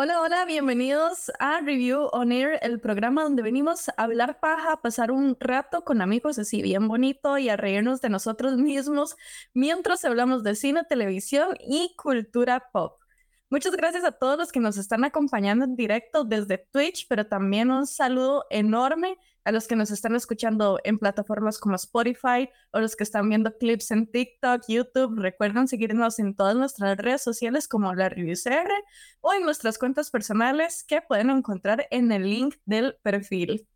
Hola, hola, bienvenidos a Review On Air, el programa donde venimos a hablar paja, a pasar un rato con amigos así bien bonito y a reírnos de nosotros mismos mientras hablamos de cine, televisión y cultura pop. Muchas gracias a todos los que nos están acompañando en directo desde Twitch, pero también un saludo enorme a los que nos están escuchando en plataformas como Spotify o los que están viendo clips en TikTok, YouTube. Recuerden seguirnos en todas nuestras redes sociales como la Review CR o en nuestras cuentas personales que pueden encontrar en el link del perfil.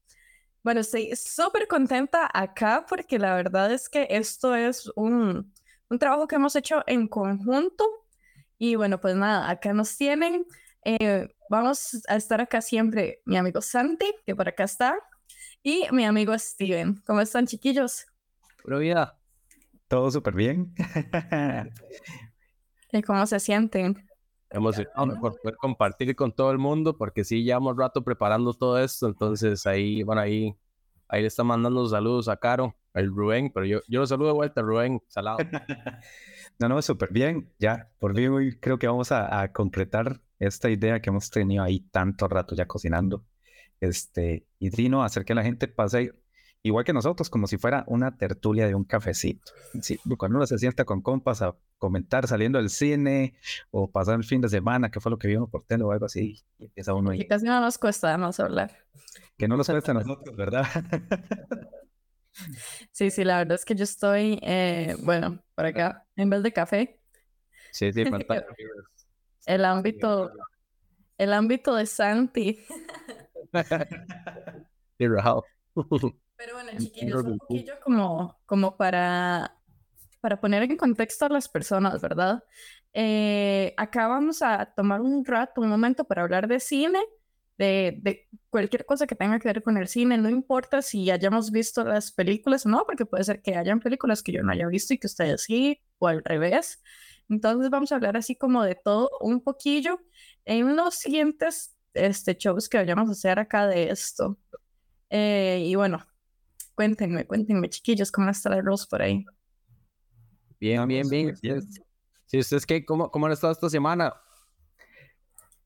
Bueno, estoy súper contenta acá porque la verdad es que esto es un, un trabajo que hemos hecho en conjunto y bueno, pues nada, acá nos tienen. Eh, vamos a estar acá siempre mi amigo Santi, que por acá está, y mi amigo Steven. ¿Cómo están, chiquillos? Pura vida. Todo súper bien. ¿Y cómo se sienten? Emocionado por poder compartir con todo el mundo, porque sí, llevamos rato preparando todo esto, entonces ahí, bueno, ahí, ahí le está mandando saludos a Caro, el Rubén, pero yo, yo lo saludo de vuelta, Rubén, salado. No, no, súper bien. Ya, por fin hoy creo que vamos a, concretar esta idea que hemos tenido ahí tanto rato ya cocinando. Este, y Dino, hacer que la gente pase igual que nosotros, como si fuera una tertulia de un cafecito. Sí, cuando uno se sienta con compas a comentar saliendo del cine o pasar el fin de semana, qué fue lo que vimos por tele o algo así, y empieza uno ahí. casi no nos cuesta más hablar. Que no nos cuesta a nosotros, ¿verdad? Sí, sí, la verdad es que yo estoy, eh, bueno, por acá, en vez de café. Sí, sí, El ámbito, el ámbito de Santi. Pero bueno, chiquillos, un poquillo como, como para, para poner en contexto a las personas, ¿verdad? Eh, acá vamos a tomar un rato, un momento para hablar de cine de, cualquier cosa que tenga que ver con el cine, no importa si hayamos visto las películas o no, porque puede ser que hayan películas que yo no haya visto y que ustedes sí, o al revés. Entonces vamos a hablar así como de todo un poquillo en los siguientes este, shows que vayamos a hacer acá de esto. Eh, y bueno, cuéntenme, cuéntenme, chiquillos, ¿cómo está el Rose por ahí? Bien, bien, bien. Sí, ¿ustedes qué? ¿Cómo, cómo han estado esta semana?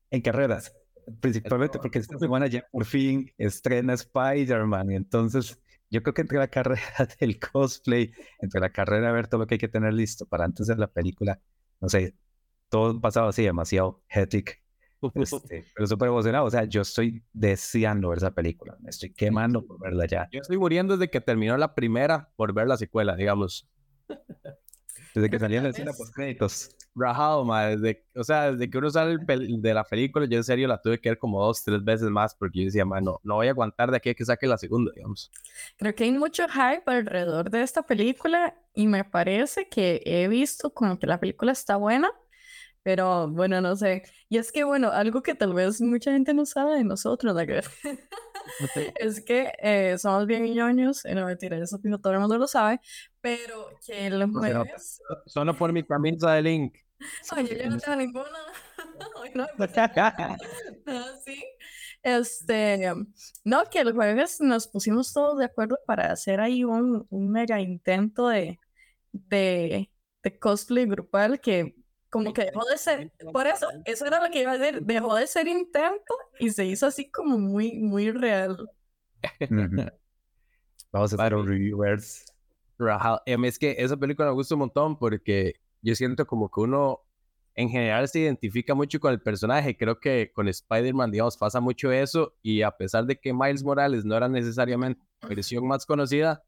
En carreras principalmente porque esta semana ya por fin estrena Spider-Man, entonces yo creo que entre la carrera del cosplay, entre la carrera de ver todo lo que hay que tener listo para antes de la película, no sé, todo pasado así demasiado hectic, este, pero súper emocionado, o sea, yo estoy deseando ver esa película, me estoy quemando por verla ya. Yo estoy muriendo desde que terminó la primera por ver la secuela, digamos. Desde que salían la escena post créditos. Rajado, Desde, o sea, desde que uno sale de la película, yo en serio la tuve que ver como dos, tres veces más porque yo decía, no, no voy a aguantar de aquí a que saque la segunda, digamos. Creo que hay mucho hype alrededor de esta película y me parece que he visto como que la película está buena, pero bueno, no sé. Y es que, bueno, algo que tal vez mucha gente no sabe de nosotros, la es que eh, somos bien ñoños, y no mentira, eso todo el mundo lo sabe, pero que los jueves... Solo por mi camisa de Link. Oye, yo no tengo ninguna. no, no, sí. Este, no, que el jueves nos pusimos todos de acuerdo para hacer ahí un, un mega intento de, de, de cosplay grupal que como que dejó de ser, por eso, eso era lo que iba a decir, dejó de ser intento y se hizo así como muy, muy real. Vamos a hacer un reviewers. Em, es que esa película me gusta un montón porque yo siento como que uno en general se identifica mucho con el personaje. Creo que con Spider-Man, digamos, pasa mucho eso. Y a pesar de que Miles Morales no era necesariamente la versión más conocida,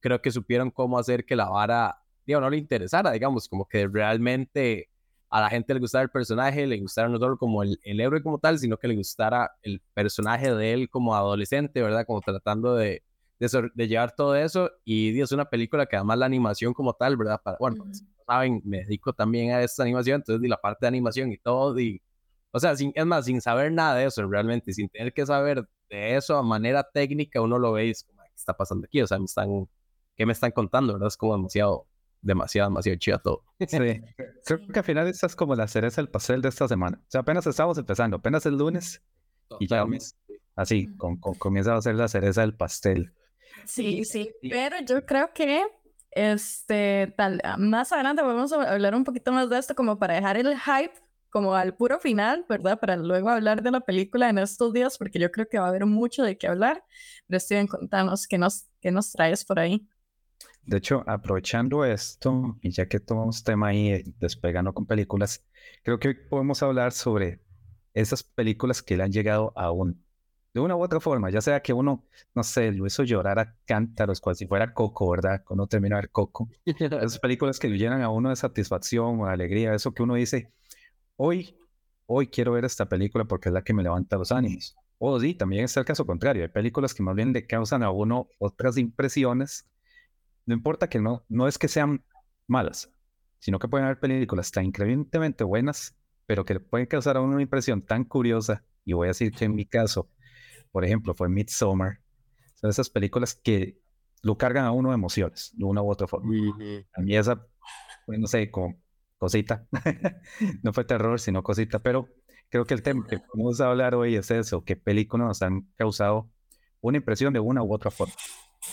creo que supieron cómo hacer que la vara, digo, no le interesara, digamos, como que realmente a la gente le gustara el personaje, le gustara no solo como el, el héroe como tal, sino que le gustara el personaje de él como adolescente, ¿verdad? Como tratando de, de, llevar todo eso. Y es una película que además la animación como tal, ¿verdad? Para, bueno, saben, me dedico también a esta animación, entonces di la parte de animación y todo, y, o sea, sin, es más, sin saber nada de eso realmente, sin tener que saber de eso a manera técnica, uno lo ve y es como, ¿qué está pasando aquí? O sea, me están, ¿qué me están contando? ¿Verdad? Es como demasiado demasiado, demasiado chido todo. Sí. Creo que al final esta es como la cereza del pastel de esta semana. O sea, apenas estamos empezando, apenas el lunes y ya así, con, comienza a ser la cereza del pastel. Sí, sí, pero yo creo que este tal más adelante vamos a hablar un poquito más de esto como para dejar el hype como al puro final, ¿verdad? Para luego hablar de la película en estos días, porque yo creo que va a haber mucho de qué hablar. Pero Steven, contanos qué nos, qué nos traes por ahí. De hecho, aprovechando esto, y ya que tomamos tema ahí despegando con películas, creo que hoy podemos hablar sobre esas películas que le han llegado a uno. De una u otra forma, ya sea que uno, no sé, lo hizo llorar a cántaros, cual si fuera Coco, ¿verdad? Cuando termina de ver Coco. Esas películas que le llenan a uno de satisfacción o de alegría, eso que uno dice, hoy, hoy quiero ver esta película porque es la que me levanta los ánimos. O sí, también es el caso contrario. Hay películas que más bien le causan a uno otras impresiones no importa que no, no es que sean malas, sino que pueden haber películas tan increíblemente buenas, pero que pueden causar a uno una impresión tan curiosa. Y voy a decir que en mi caso, por ejemplo, fue Midsommar. Son esas películas que lo cargan a uno de emociones, de una u otra forma. A mí esa, pues, no sé, como cosita. no fue terror, sino cosita, pero creo que el tema que vamos a hablar hoy es eso, que películas nos han causado una impresión de una u otra forma.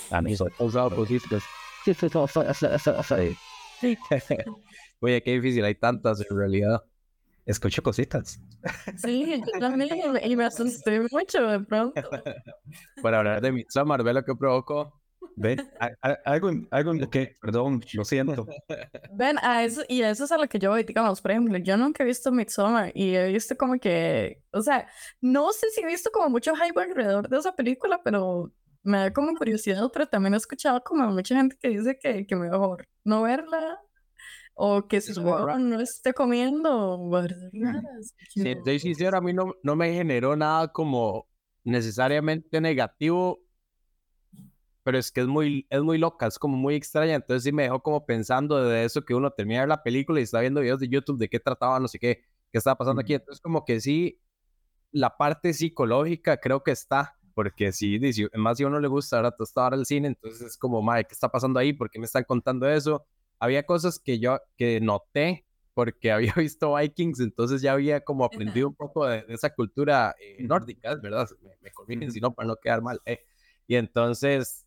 A causado cositas. Oye, qué difícil, hay tantas en realidad. Escucho cositas. Sí, yo también, y me asusté mucho de pronto. Para hablar de Midsommar, ve lo que provocó. Ven, algo, algo que, perdón, lo siento. Ven, a eso, y eso es a lo que yo voy, digamos, por ejemplo, yo nunca he visto Midsommar y he visto como que, o sea, no sé si he visto como mucho hype alrededor de esa película, pero me da como curiosidad, pero también he escuchado como mucha gente que dice que, que mejor no verla o que su no esté comiendo Si estoy sincero, a mí no, no me generó nada como necesariamente negativo, pero es que es muy, es muy loca, es como muy extraña, entonces sí me dejó como pensando de eso que uno termina la película y está viendo videos de YouTube de qué trataba, no sé qué, qué estaba pasando aquí, entonces como que sí, la parte psicológica creo que está, porque si, más si a uno le gusta ahora estar al cine, entonces es como, madre, ¿qué está pasando ahí? ¿Por qué me están contando eso? Había cosas que yo que noté porque había visto Vikings, entonces ya había como aprendido un poco de, esa cultura eh, nórdica, ¿verdad? Me, me corrigen si no, para no quedar mal. Eh. Y entonces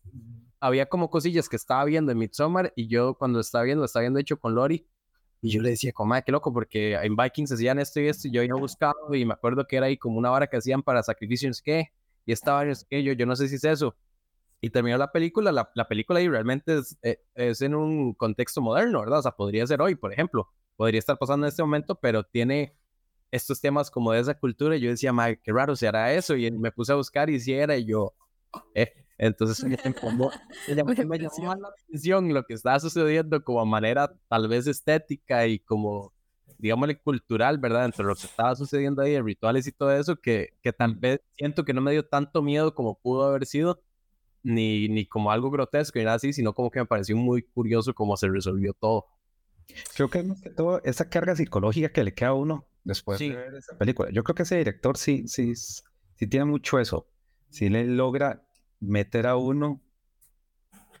había como cosillas que estaba viendo en Midsommar y yo cuando estaba viendo, estaba viendo hecho con Lori y yo le decía, como, madre, qué loco, porque en Vikings hacían esto y esto y yo había buscado y me acuerdo que era ahí como una hora que hacían para sacrificios, ¿qué? Y estaba que yo, yo no sé si es eso. Y terminó la película, la, la película y realmente es, eh, es, en un contexto moderno, ¿verdad? O sea, podría ser hoy, por ejemplo, podría estar pasando en este momento, pero tiene estos temas como de esa cultura y yo decía, madre, qué raro se hará eso y me puse a buscar y si era y yo, eh, entonces me llamó, me llamó la atención lo que estaba sucediendo como manera tal vez estética y como digámosle, cultural, ¿verdad? Entre lo que estaba sucediendo ahí, rituales y todo eso, que, que tal vez siento que no me dio tanto miedo como pudo haber sido, ni, ni como algo grotesco ni nada así, sino como que me pareció muy curioso cómo se resolvió todo. Creo que más que todo esa carga psicológica que le queda a uno después de ver esa película. Yo creo que ese director sí, sí, sí tiene mucho eso. Sí le logra meter a uno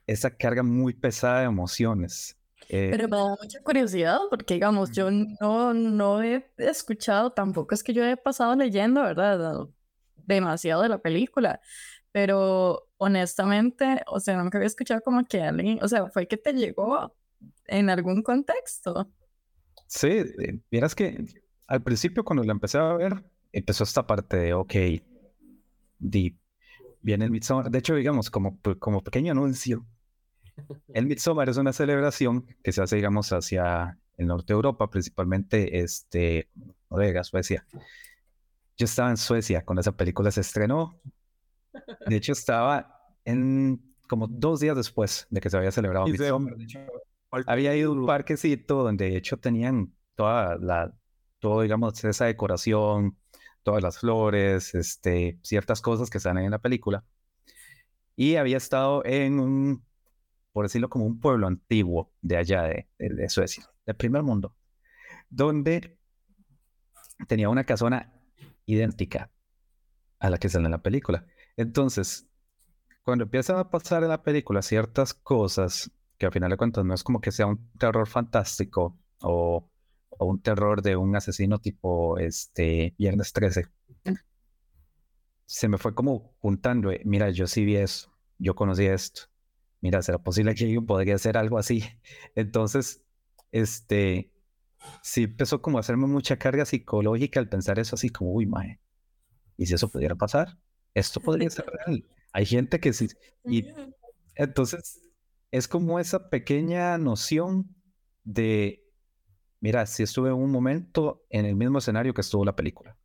esa carga muy pesada de emociones. Eh, Pero me da mucha curiosidad porque, digamos, yo no, no he escuchado, tampoco es que yo he pasado leyendo, ¿verdad? Demasiado de la película, pero honestamente, o sea, nunca había escuchado como que alguien, o sea, fue que te llegó en algún contexto. Sí, eh, miras que al principio cuando la empecé a ver, empezó esta parte de, ok, deep, viene el Midsommar, de hecho, digamos, como, como pequeño anuncio, el Midsommar es una celebración que se hace, digamos, hacia el norte de Europa, principalmente este, Noruega, Suecia. Yo estaba en Suecia cuando esa película se estrenó. De hecho, estaba en como dos días después de que se había celebrado Midsommar. había ido a un parquecito donde de hecho tenían toda la, todo, digamos, esa decoración, todas las flores, este, ciertas cosas que están en la película. Y había estado en un por decirlo como un pueblo antiguo de allá de, Suecia, del primer mundo, donde tenía una casona idéntica a la que sale en la película. Entonces, cuando empieza a pasar en la película ciertas cosas que al final de cuentas no es como que sea un terror fantástico o, un terror de un asesino tipo este Viernes 13, se me fue como juntando, eh, mira, yo sí vi eso, yo conocí esto, mira, ¿será posible que alguien podría hacer algo así? Entonces, este, sí empezó como a hacerme mucha carga psicológica al pensar eso así como, uy, mae, ¿y si eso pudiera pasar? Esto podría ser real. Hay gente que sí. Y entonces es como esa pequeña noción de, mira, si estuve en un momento en el mismo escenario que estuvo la película.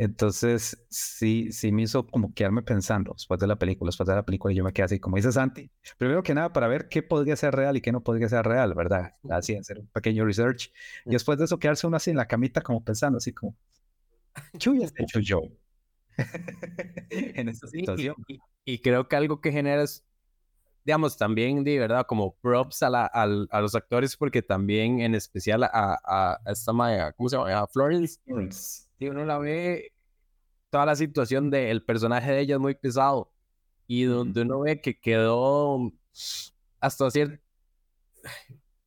Entonces, sí, sí me hizo como quedarme pensando después de la película, después de la película, yo me quedé así, como dice Santi, primero que nada para ver qué podría ser real y qué no podría ser real, ¿verdad? Así, hacer un pequeño research. Y después de eso, quedarse uno así en la camita, como pensando, así como, ¿qué hubiera hecho yo en esta situación? Y, creo que algo que genera es, digamos, también, de verdad, como props a, la, a, los actores, porque también, en especial a, a, esta Maya, ¿cómo se llama? A Florence. Florence si uno la ve, toda la situación del personaje de ella es muy pesado. Y donde uno ve que quedó hasta cierto.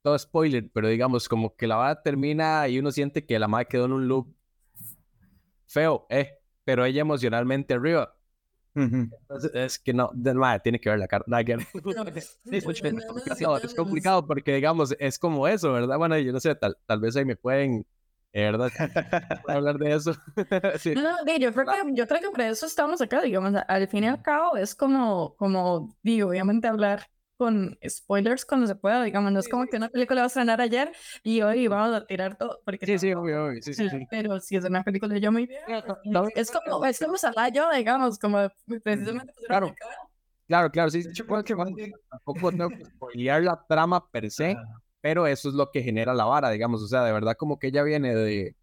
Todo spoiler, pero digamos, como que la va termina y uno siente que la madre quedó en un loop feo, eh, pero ella emocionalmente arriba. Es que no, madre, tiene que ver la cara. es complicado porque, digamos, es como eso, ¿verdad? Bueno, yo no sé, tal, tal vez ahí me pueden ¿verdad? hablar de eso. No, no, yo creo, que, yo creo que por eso estamos acá, digamos, al fin y al cabo es como, como, digo, obviamente hablar con spoilers cuando se pueda, digamos, no es como que una película va a estrenar ayer y hoy vamos a tirar todo, porque sí, sí, obvio, sí, sí, pero si es una película yo muy bien, es como, es como yo, digamos, como precisamente claro. Claro, claro, sí, creo que tampoco tengo que spoilear la trama per se, pero eso es lo que genera la vara, digamos, o sea, de verdad como que ella viene de,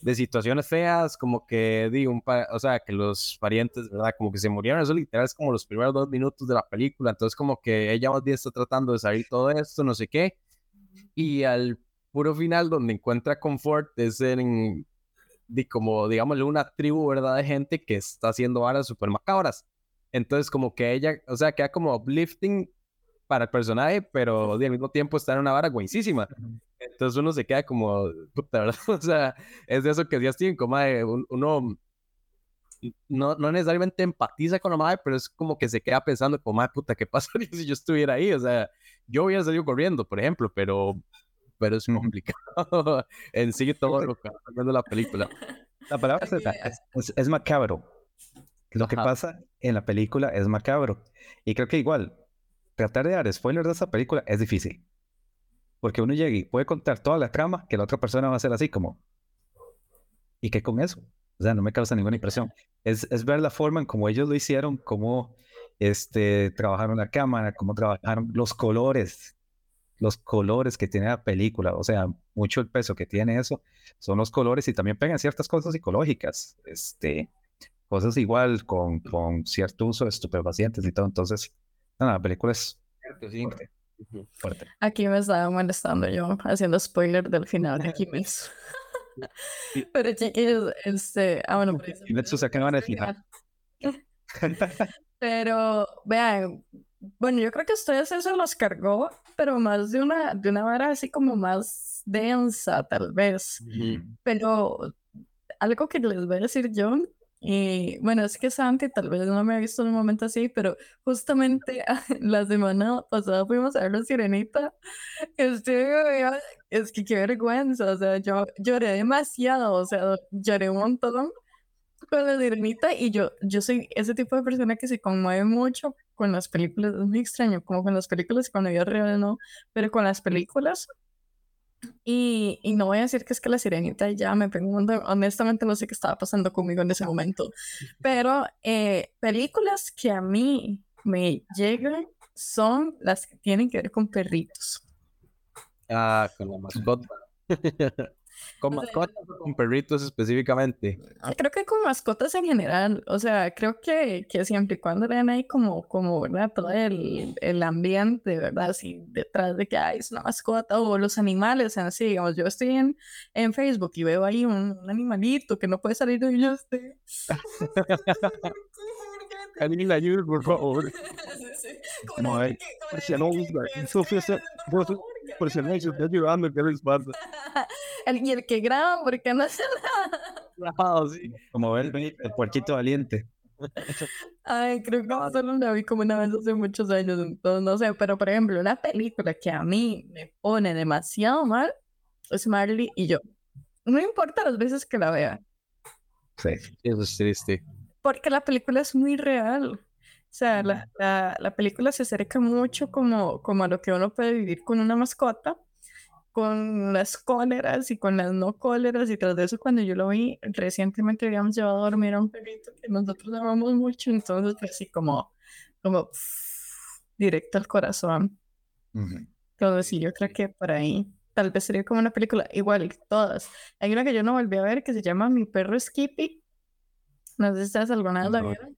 de situaciones feas, como que, di, un o sea, que los parientes, ¿verdad? Como que se murieron, eso literal es como los primeros dos minutos de la película, entonces como que ella más bien está tratando de salir todo esto, no sé qué, y al puro final donde encuentra confort es en, di, como, digámosle, una tribu, ¿verdad? De gente que está haciendo varas súper macabras. Entonces como que ella, o sea, queda como uplifting para el personaje, pero al mismo tiempo está en una vara buenísima. Entonces uno se queda como, puta, ¿verdad? O sea, es de eso que ya estoy como uno no, no necesariamente empatiza con la madre, pero es como que se queda pensando como, madre, puta, ¿qué pasaría si yo estuviera ahí? O sea, yo hubiera salido corriendo, por ejemplo, pero, pero es complicado en sí todo lo que está viendo la película. La palabra es, es, macabro. Lo que pasa en la película es macabro. Y creo que igual, tratar de dar spoilers de esa película es difícil. Porque uno llega y puede contar toda la trama que la otra persona va a hacer así como... ¿Y qué con eso? O sea, no me causa ninguna impresión. Es, es ver la forma en cómo ellos lo hicieron, cómo este, trabajaron la cámara, cómo trabajaron los colores, los colores que tiene la película. O sea, mucho el peso que tiene eso son los colores y también pegan ciertas cosas psicológicas. Este, cosas igual con, con cierto uso de estupefacientes y todo. Entonces, no, la película es fuerte. Aquí me estaba molestando yo haciendo spoiler del final de Kimetsu. pero chiquillos, este, ah bueno, Kimetsu se acaba el final. pero vean, bueno, yo creo que ustedes eso los cargó, pero más de una, de una vara así como más densa, tal vez. Pero algo que les voy a decir yo y bueno, es que Santi tal vez no me ha visto en un momento así, pero justamente la semana pasada fuimos a ver la sirenita. Este, es que qué vergüenza, o sea, yo lloré demasiado, o sea, lloré un montón con la sirenita y yo, yo soy ese tipo de persona que se conmueve mucho con las películas, es muy extraño, como con las películas, cuando yo real no, pero con las películas y, y, no voy a decir que es que la sirenita ya me pregunto, honestamente no sé qué estaba pasando conmigo en ese momento, pero eh, películas que a mí me llegan son las que tienen que ver con perritos. Ah, con la mascota. ¿Con mascotas o con perritos específicamente? Ah, creo que con mascotas en general. O sea, creo que, que siempre y cuando vean ahí como, como ¿verdad? Todo el, el ambiente, ¿verdad? Así detrás de que hay es una mascota o los animales en sí. Digamos, yo estoy en, en Facebook y veo ahí un, un animalito que no puede salir de yo esté. Alguien ayuda, por favor. No, eh, si no, por si no, estoy ayudando, ¿qué les pasa? Y el que graba, porque no hace nada. sí. Como el, el puerquito valiente. Ay, creo que solo la vi como una vez hace muchos años, entonces no sé, pero por ejemplo, una película que a mí me pone demasiado mal es Marley y yo. No importa las veces que la vea. Sí. Eso es triste. Porque la película es muy real. O sea, la, la, la película se acerca mucho como, como a lo que uno puede vivir con una mascota, con las cóleras y con las no cóleras. Y tras de eso, cuando yo lo vi, recientemente habíamos llevado a dormir a un perrito que nosotros amamos mucho. Entonces, así como, como pff, directo al corazón. Ujú. Entonces, sí, yo creo que por ahí tal vez sería como una película igual todas. Hay una que yo no volví a ver que se llama Mi perro Skippy. No sé si ustedes alguna vez la No. vieron.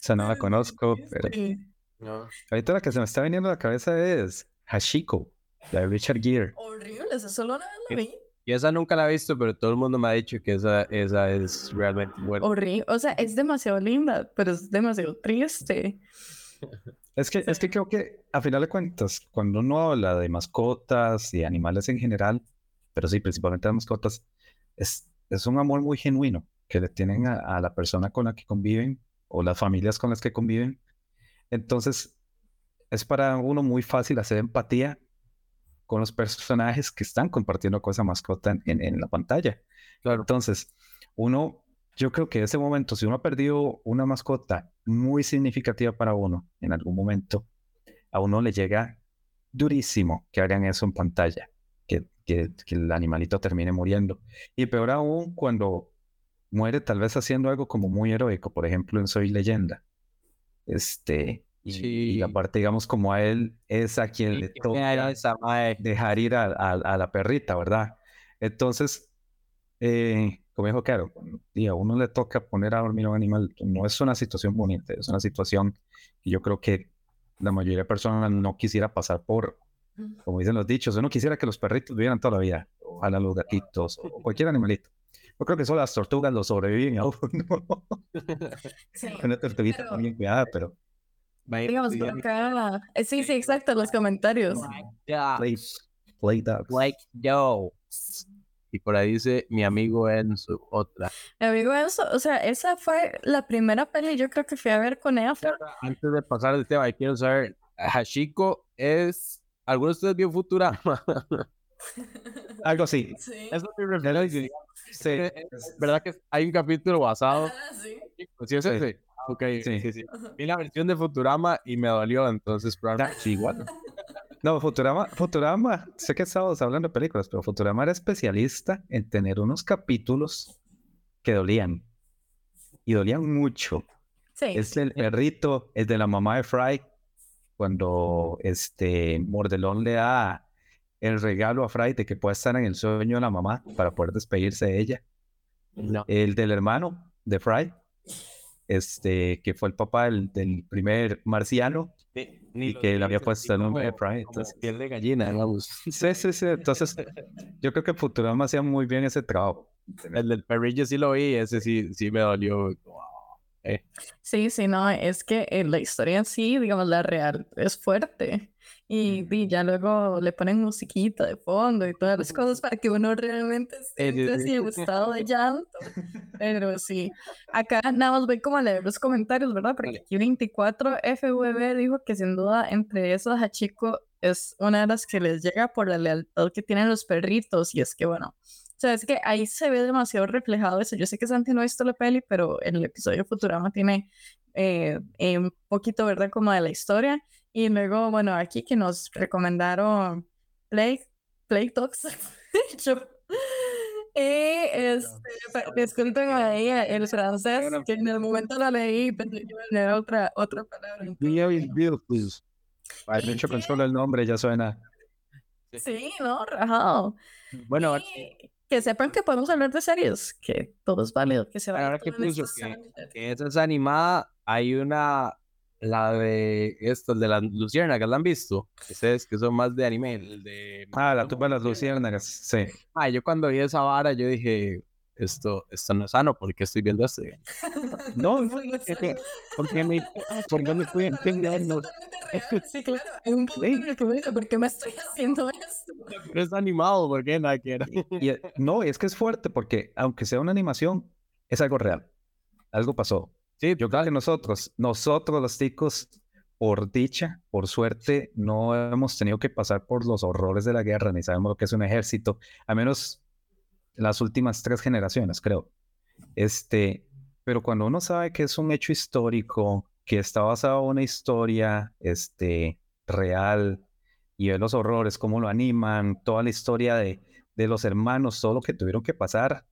Esa no la conozco, pero Sí. No. ahorita la que se me está viniendo a la cabeza es Hashiko, la de Richard Gere. Horrible, esa solo una vez la vi. Y esa nunca la he visto, pero todo el mundo me ha dicho que esa, esa es realmente buena. Horrible, o sea, es demasiado linda, pero es demasiado triste. Es que, es que creo que a final de cuentas, cuando uno habla de mascotas y animales en general, pero sí, principalmente las mascotas, es, es un amor muy genuino que le tienen a, a la persona con la que conviven o las familias con las que conviven. Entonces, es para uno muy fácil hacer empatía con los personajes que están compartiendo con esa mascota en, en- en la pantalla. Claro. Entonces, uno, yo creo que ese momento, si uno ha perdido una mascota muy significativa para uno en algún momento, a uno le llega durísimo que hagan eso en pantalla, que, que, que el animalito termine muriendo. Y peor aún cuando muere tal vez haciendo algo como muy heroico, por ejemplo en Soy Leyenda. Este, y, y Sí. aparte, digamos, como a él es a quien le Qué toca esa dejar ir a, a- a la perrita, ¿verdad? Entonces, eh, como dijo Caro, y a uno le toca poner a dormir a un animal, no es una situación bonita, es una situación que yo creo que la mayoría de personas no quisiera pasar por, como dicen los dichos, uno quisiera que los perritos vivieran toda la vida, ojalá los gatitos o cualquier animalito. Yo creo que solo las tortugas lo sobreviven a uno. Sí. Una tortuguita Pero- también cuidada, pero Digamos, por acá. Sí, sí, exacto, los comentarios. ya, play, play dogs. Like yo. Y por ahí dice mi amigo Enzo, otra. Mi amigo Enzo, o sea, esa fue la primera peli yo creo que fui a ver con Efra. Antes de pasar del tema, quiero saber, Hashiko es... ¿Alguno de ustedes vio Futurama? Algo así. Sí. Es mi referencia. Sí. Es ¿Verdad que hay un capítulo basado? Ah, sí. ¿Sí Sí. Ok, Sí. sí, sí. Vi la versión de Futurama y me dolió, entonces... probablemente- igual. No, Futurama, Futurama, sé que estábamos hablando de películas, pero Futurama era especialista en tener unos capítulos que dolían. Y dolían mucho. Sí. Es el perrito, es de la mamá de Fry, cuando este Mordelón le da el regalo a Fry de que pueda estar en el sueño de la mamá para poder despedirse de ella. No. El del hermano de Fry, este, que fue el papá del, del primer marciano, Ni, y que le había puesto el nombre de Fry. como Entonces, piel de gallina, digamos. Sí, sí, sí. Entonces, yo creo que Futurama hacía muy bien ese trabajo. El del perrillo sí lo vi, ese sí, sí me dolió. Sí, sí, no, es que eh, la historia en sí, digamos, la real, es fuerte. Y, y ya luego le ponen musiquita de fondo y todas las cosas para que uno realmente sí. así en estado de llanto. Pero sí, acá nada más voy como a leer los comentarios, ¿verdad? Porque aquí 24 FVB dijo que sin duda entre esas Hachiko es una de las que les llega por la lealtad que tienen los perritos. Y es que, bueno, o sea, es que ahí se ve demasiado reflejado eso. Yo sé que Santi no ha visto la peli, pero en el episodio Futurama tiene eh, eh, un poquito, ¿verdad? Como de la historia. Y luego, bueno, aquí que nos recomendaron Plague, Plague Dogs. Yo- y este, pa- disculpen ahí el francés, que en el momento lo leí pensé que iba a leer otra, otra palabra. De hecho, con solo el nombre ya suena. Sí, ¿no? Rajado. Bueno, Y que sepan que podemos hablar de series, que todo es válido, que se vaya ahora que puso que, que esa es animada, hay una, la de esto, de las luciérnagas, ¿la han visto? Ustedes que son más de anime, el de... Ah, la tumba de las luciérnagas. Sí. Ah, yo cuando vi esa vara, yo dije, esto, esto no es sano, ¿por qué estoy viendo esto? No, No. ¿Por qué me, por qué me estoy entendiendo? Totalmente real, Sí, claro. Hay un punto en el que ¿por qué me estoy haciendo esto? Pero es animado, ¿por qué? Nada que era. Y, eh, no, es que es fuerte porque aunque sea una animación, es algo real. Algo pasó. Sí, Yo creo que nosotros, nosotros los ticos, por dicha, por suerte, no hemos tenido que pasar por los horrores de la guerra, ni sabemos lo que es un ejército, a menos las últimas tres generaciones, creo. Este, pero cuando uno sabe que es un hecho histórico, que está basado en una historia este, real, y ve los horrores, cómo lo animan, toda la historia de, de los hermanos, todo lo que tuvieron que pasar,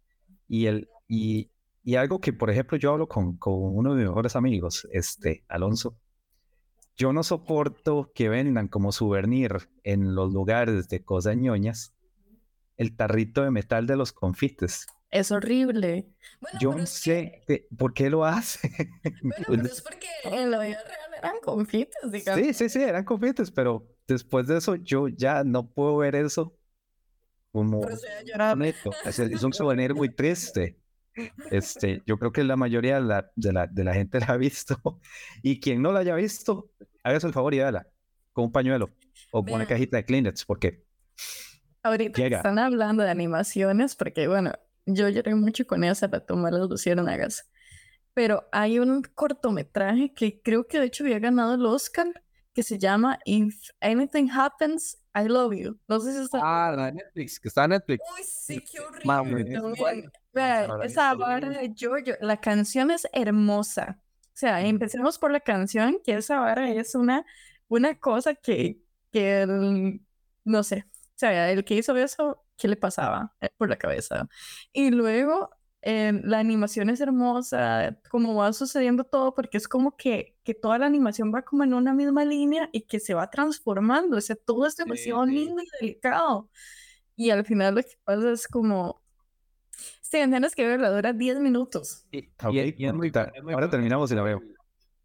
y, el, y, y algo que, por ejemplo, yo hablo con, con uno de mis mejores amigos, este, Alonso, yo no soporto que vendan como souvenir en los lugares de cosas ñoñas el tarrito de metal de los confites. Es horrible. Yo no sé por qué lo hace. Bueno, pero es porque en la vida real eran confites, digamos. Sí, sí, sí, eran confites, pero después de eso yo ya no puedo ver eso como neto. Es, es un souvenir muy triste. Este, yo creo que la mayoría de la, de la, de la gente la ha visto. Y quien no la haya visto, hágase el favor y véala con un pañuelo o con una cajita de Kleenex, porque ahorita están hablando de animaciones, porque bueno, yo lloré mucho con esa para tomar las luciérnagas. Pero hay un cortometraje que creo que de hecho había ganado el Oscar que se llama If Anything Happens, I Love You. No sé si está. Ah, la Netflix, que está en Netflix. Uy, sí, qué horrible. esa vara de Giorgio, la canción es hermosa. O sea, empecemos por la canción, que esa vara es una, una cosa que, que no sé, sea, el que hizo eso, ¿qué le pasaba eh, por la cabeza? Y luego Em, la animación es hermosa, como va sucediendo todo, porque es como que, que toda la animación va como en una misma línea y que se va transformando, o sea, todo es demasiado lindo y delicado. Y al final lo que pasa es como, sí, tienes que verla, dura 10 minutos. Y, ahora terminamos y la veo.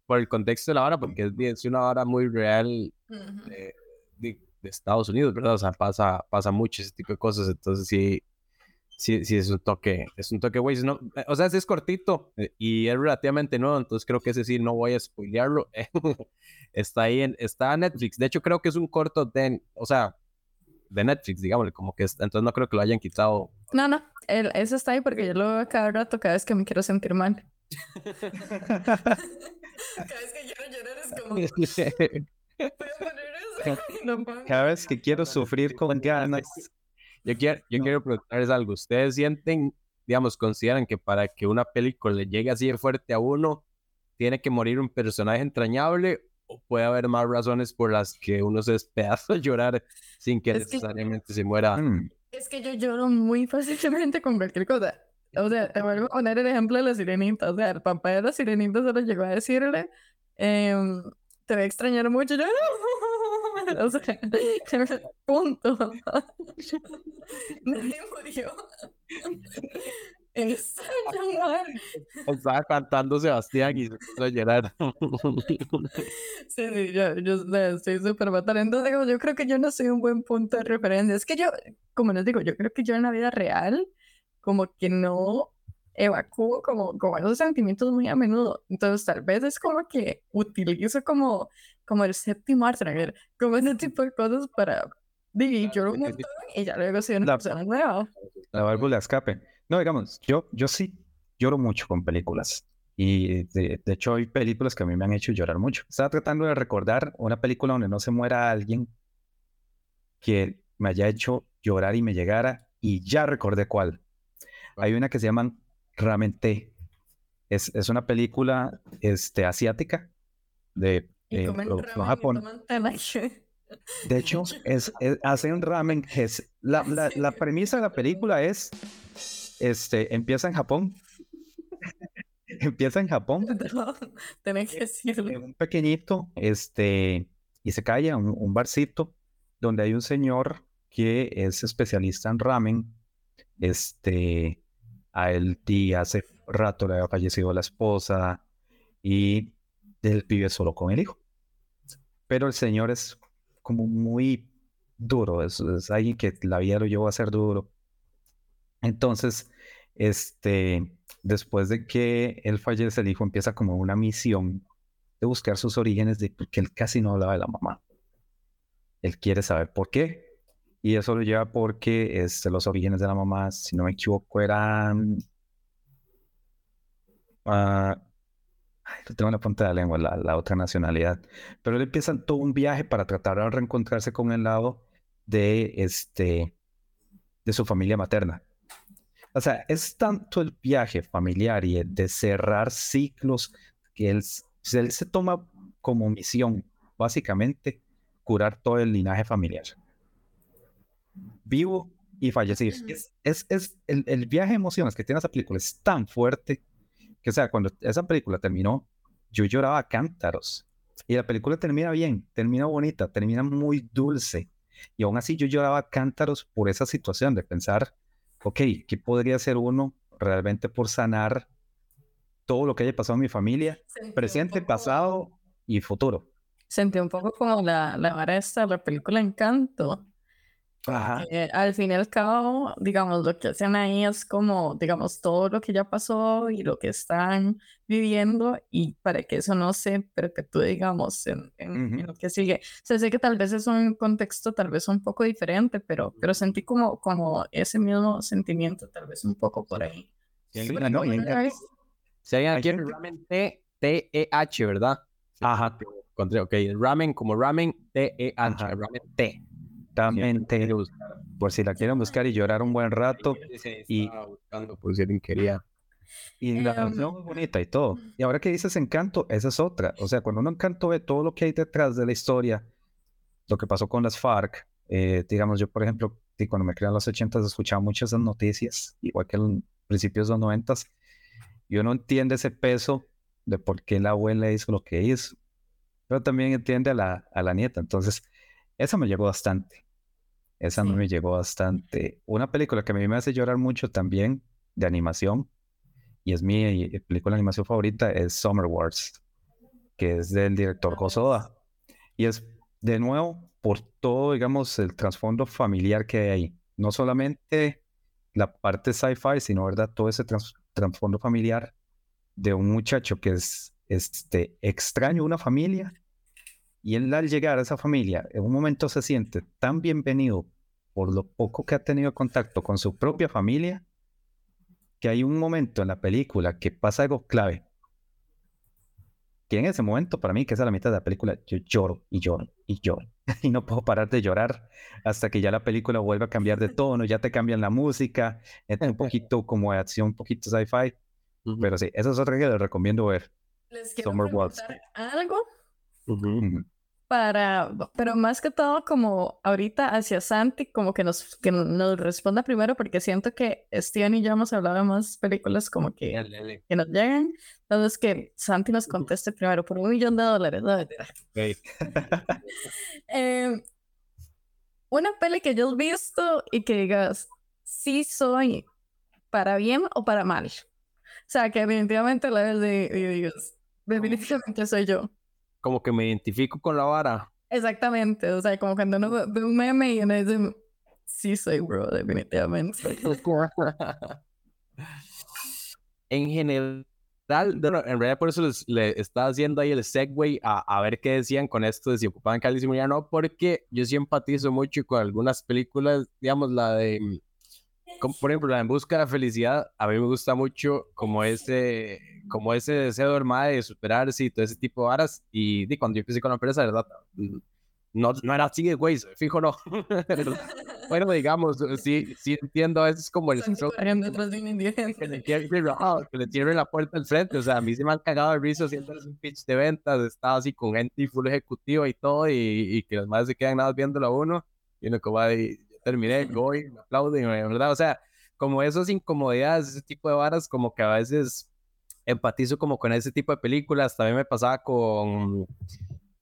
Por el contexto de la hora, porque es, una hora muy real de, de, Estados Unidos, ¿verdad? O sea, pasa, pasa mucho ese tipo de cosas, entonces sí sí, sí es un toque, es un toque, güey. No, eh, o sea, es cortito eh, y es relativamente nuevo, entonces creo que ese sí no voy a spoilearlo. está ahí en, está en Netflix. De hecho, creo que es un corto de, o sea, de Netflix, digámosle, como que entonces no creo que lo hayan quitado. No, no, el, eso está ahí porque yo lo veo cada rato, cada vez que me quiero sentir mal. cada vez que quiero llorar es como... Cada vez que quiero sufrir con ganas yo quiero, yo quiero preguntarles algo. ¿Ustedes sienten, digamos, consideran que para que una película le llegue así de fuerte a uno, tiene que morir un personaje entrañable o puede haber más razones por las que uno se despedaza a llorar sin que necesariamente se muera? Mm. Es que yo lloro muy fácilmente con cualquier cosa. O sea, te vuelvo a poner el ejemplo de la sirenita. O sea, el papá de la sirenita solo llegó a decirle, em, te voy a extrañar mucho. Yo, o sea, punto. Nadie murió. Estaba cantando Sebastián y se puso a llorar. Sí, sí, yo, yo estoy súper fatal. Entonces, yo creo que yo no soy un buen punto de referencia. Es que yo, como les digo, yo creo que yo en la vida real, como que no evacúo como, como esos sentimientos muy a menudo. Entonces, tal vez es como que utilizo como como el séptimo arte, como ese tipo de cosas para vivir yo un montón y ya luego soy una la, persona nueva. La válvula escape. No, digamos, yo, yo sí lloro mucho con películas. Y de, de, hecho hay películas que a mí me han hecho llorar mucho. Estaba tratando de recordar una película donde no se muera alguien que me haya hecho llorar y me llegara y ya recordé cuál. Hay una que se llama Ramen Es, es una película este, asiática de eh, Japón. De hecho, es, hacen ramen. Es, la, la, la, premisa de la película es, este, empieza en Japón. empieza en Japón. Tenés que decirlo. Un pequeñito, este, y se cae un, un barcito donde hay un señor que es especialista en ramen. Este, a él día hace rato le había fallecido la esposa y él vive solo con el hijo. Pero el Señor es como muy duro, es, alguien que la vida lo llevó a ser duro. Entonces, este, después de que él fallece, el hijo empieza como una misión de buscar sus orígenes, de porque él casi no hablaba de la mamá. Él quiere saber por qué. Y eso lo lleva porque este, los orígenes de la mamá, si no me equivoco, eran... Uh, tengo en la punta de la lengua, la, la otra nacionalidad. Pero él empieza todo un viaje para tratar de reencontrarse con el lado de, este, de su familia materna. O sea, es tanto el viaje familiar y de cerrar ciclos que él, él se toma como misión, básicamente, curar todo el linaje familiar. Vivo y fallecer. Es, es, es el, el, viaje de emociones que tiene esa película es tan fuerte que, o sea, cuando esa película terminó, yo lloraba a cántaros. Y la película termina bien, termina bonita, termina muy dulce. Y aún así yo lloraba a cántaros por esa situación de pensar, ok, ¿qué podría hacer uno realmente por sanar todo lo que haya pasado en mi familia, presente, pasado y futuro? Sentí un poco como la, la vara esta, la película Encanto, eh, al fin y al cabo, digamos, lo que hacen ahí es como, digamos, todo lo que ya pasó y lo que están viviendo y para que eso no se perpetúe, digamos, en, en, lo que sigue. O sea, sé que tal vez es un contexto tal vez un poco diferente, pero, pero sentí como, como ese mismo sentimiento, tal vez un poco por ahí. Sí, sí, no, si alguien aquí ramen T-E-H, ¿verdad? Ajá. Ok, ramen como ramen T-E-H, ramen T. Exactamente. Por si la quieren buscar y llorar un buen rato. Y buscando por si alguien quería. Y la canción es bonita y todo. Y ahora que dices encanto, esa es otra. O sea, cuando uno encanto ve todo lo que hay detrás de la historia, lo que pasó con las FARC, eh, digamos, yo, por ejemplo, cuando me crean los 80 escuchaba muchas esas noticias, igual que en principios de los 90 y uno entiende ese peso de por qué la abuela hizo lo que hizo, pero también entiende a la, a la nieta. Entonces, esa me llegó bastante. Esa no me llegó bastante. Una película que a mí me hace llorar mucho también, de animación, y es mi eh, película de animación favorita, es Summer Wars, que es del director Hosoda. Y es, de nuevo, por todo, digamos, el trasfondo familiar que hay ahí. No solamente la parte sci-fi, sino, ¿verdad? Todo ese trasfondo familiar de un muchacho que es este, extraño una familia y él al llegar a esa familia, en un momento se siente tan bienvenido por lo poco que ha tenido contacto con su propia familia, que hay un momento en la película que pasa algo clave. Que en ese momento, para mí, que es a la mitad de la película, yo lloro y lloro y lloro. y no puedo parar de llorar hasta que ya la película vuelve a cambiar de tono, ya te cambian la música, es un poquito como de acción, un poquito sci-fi. Pero sí, esa es otra que les recomiendo ver. Les quiero Summer algo para, pero más que todo como ahorita hacia Santi, como que nos, que nos responda primero, porque siento que Steven y yo hemos hablado de más películas como que, que nos llegan. Entonces que Santi nos conteste primero por un millón de dólares. ¿no? eh, una peli que yo he visto y que digas, sí soy para bien o para mal. O sea, que definitivamente la de, Dios, definitivamente soy yo como que me identifico con la vara. Exactamente, o sea, como cuando uno ve un meme y uno dice, sí soy bro, definitivamente. en general, en realidad por eso le estaba haciendo ahí el segue a, a, ver qué decían con esto de si ocupaban cáliz ya no, porque yo sí empatizo mucho con algunas películas, digamos la de como por ejemplo, la En Busca de la Felicidad, a mí me gusta mucho como ese, como ese deseo de de superarse y todo ese tipo de varas. Y, di cuando yo empecé con la empresa, ¿verdad? No, no era así, güey, fijo no. bueno, digamos, sí, sí entiendo, a veces como el... Que le, que le cierren la puerta al frente, o sea, a mí se me han cagado el riso haciendo un pitch de ventas, estaba así con gente y full ejecutivo y todo, y, y que los más se quedan nada viéndolo a uno, y uno como de, terminé, voy, me aplauden, ¿verdad? O sea, como esas incomodidades, ese tipo de varas, como que a veces empatizo como con ese tipo de películas. También me pasaba con,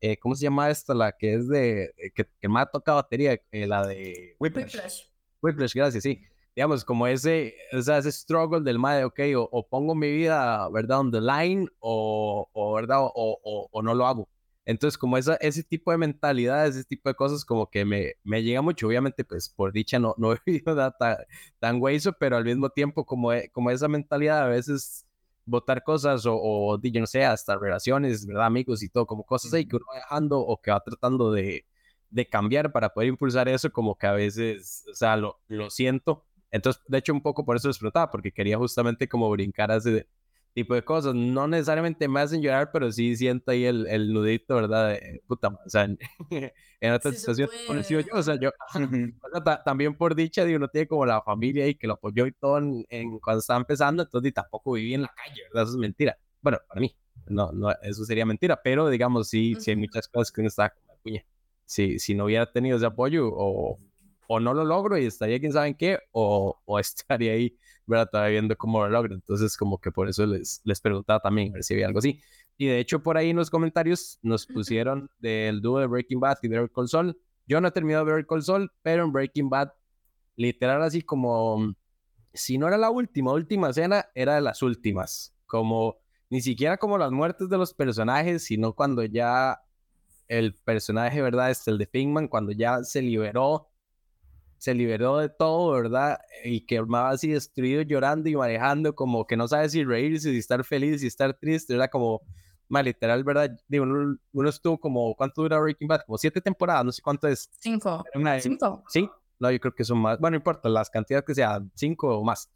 eh, ¿cómo se llama esta? La que es de, eh, que, que me ha tocado batería, eh, la de Whiplash. Whiplash, gracias, sí. Digamos, como ese, o sea, ese struggle del madre, ok, o, pongo mi vida, ¿verdad? On the line, o, o ¿verdad? O no lo hago. Entonces, como esa, ese tipo de mentalidad, ese tipo de cosas, como que me, me llega mucho. Obviamente, pues por dicha no, no he vivido nada tan, tan pero al mismo tiempo, como, e, como esa mentalidad, a veces votar cosas o, o, yo no sé, hasta relaciones, ¿verdad? Amigos y todo, como cosas ahí que uno va dejando o que va tratando de, de cambiar para poder impulsar eso, como que a veces, o sea, lo, lo siento. Entonces, de hecho, un poco por eso explotaba, porque quería justamente como brincar ese, tipo de cosas. No necesariamente me hacen llorar, pero sí siento ahí el, el nudito, ¿verdad? De, puta, o sea, en, otra situación, yo, o sea, yo, también por dicha, digo, uno tiene como la familia y que lo apoyó y todo en, cuando estaba empezando, entonces tampoco viví en la calle, ¿verdad? Eso es mentira. Bueno, para mí, no, no, eso sería mentira, pero digamos, sí, sí hay muchas cosas que uno está como puña. Si, si no hubiera tenido ese apoyo o, o no lo logro y estaría quién sabe en qué, o, o estaría ahí ¿verdad? Todavía viendo cómo lo logro. Entonces, como que por eso les, les preguntaba también a ver si había algo así. Y de hecho, por ahí en los comentarios nos pusieron del dúo de Breaking Bad y Better Call Saul. Yo no he terminado Better Call Saul, pero en Breaking Bad, literal así como, si no era la última, última escena, era de las últimas. Como, ni siquiera como las muertes de los personajes, sino cuando ya el personaje, ¿verdad? Este, el de Pinkman, cuando ya se liberó se liberó de todo, ¿verdad? Y que armaba así destruido, llorando y manejando, como que no sabe si reírse, si estar feliz, si estar triste, era como, más literal, ¿verdad? Digo, uno, estuvo como, ¿cuánto dura Breaking Bad? Como siete temporadas, no sé cuánto es. Cinco. ¿Cinco? Sí, no, yo creo que son más, bueno, no importa, las cantidades que sean, cinco o más.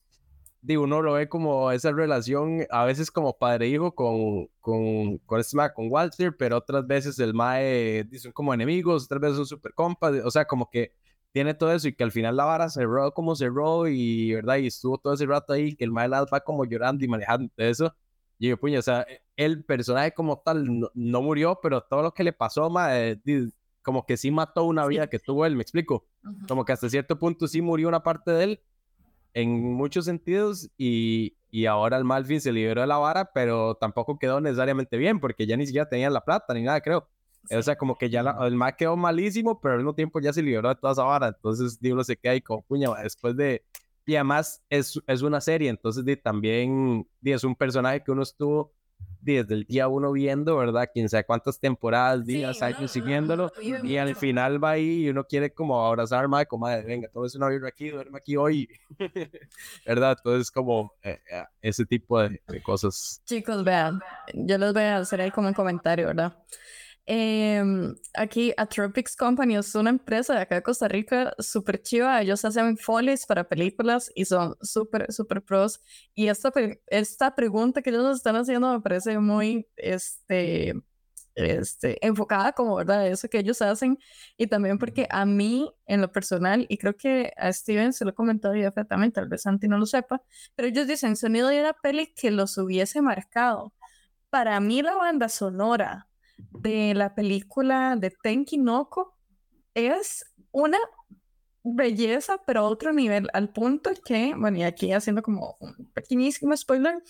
Digo, uno lo ve como esa relación, a veces como padre-hijo con, con, con este con Walter, pero otras veces el mae son como enemigos, otras veces son super compas, o sea, como que tiene todo eso y que al final la vara cerró como cerró y, ¿verdad? Y estuvo todo ese rato ahí, que el mal va como llorando y manejando eso. Y yo, puño, o sea, el personaje como tal no, murió, pero todo lo que le pasó, como que sí mató una vida que tuvo él, me explico. Como que hasta cierto punto sí murió una parte de él en muchos sentidos y, y ahora el Malfin se liberó de la vara, pero tampoco quedó necesariamente bien porque ya ni siquiera tenía la plata ni nada, creo. O sea, como que ya el Mac quedó malísimo, pero al mismo tiempo ya se liberó de toda esa vara. Entonces, digo, se queda ahí como puña. Después de. Y además es, es una serie, entonces también es un personaje que uno estuvo desde el día uno viendo, ¿verdad? Quién sabe cuántas temporadas, días, años siguiéndolo. y al final va ahí y uno quiere como abrazar, madre, como, madre, venga, todo es una vibra aquí, duerme aquí hoy. ¿Verdad? Entonces, como eh, eh, ese tipo de, de, cosas. Chicos, vean, yo les voy a hacer ahí como un comentario, ¿verdad? Em, aquí Atropics Company es una empresa de acá de Costa Rica súper chiva. Ellos hacen folies para películas y son súper, súper pros. Y esta, esta pregunta que ellos nos están haciendo me parece muy este, este, enfocada como, ¿verdad? Eso que ellos hacen. Y también porque a mí, en lo personal, y creo que a Steven se lo he comentado ya también, tal vez Santi no lo sepa, pero ellos dicen sonido de una peli que los hubiese marcado. Para mí la banda sonora de la película de Tenki Noko es una belleza, pero a otro nivel, al punto que, bueno, y aquí haciendo como un pequeñísimo spoiler,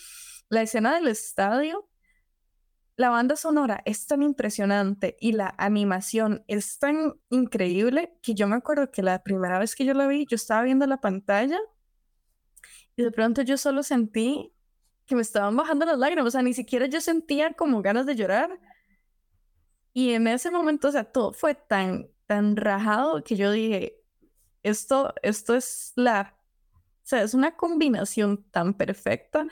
la escena del estadio, la banda sonora es tan impresionante y la animación es tan increíble que yo me acuerdo que la primera vez que yo la vi, yo estaba viendo la pantalla y de pronto yo solo sentí que me estaban bajando las lágrimas, o sea, ni siquiera yo sentía como ganas de llorar, y en ese momento, o sea, todo fue tan, tan rajado que yo dije, esto, esto es la, o sea, es una combinación tan perfecta,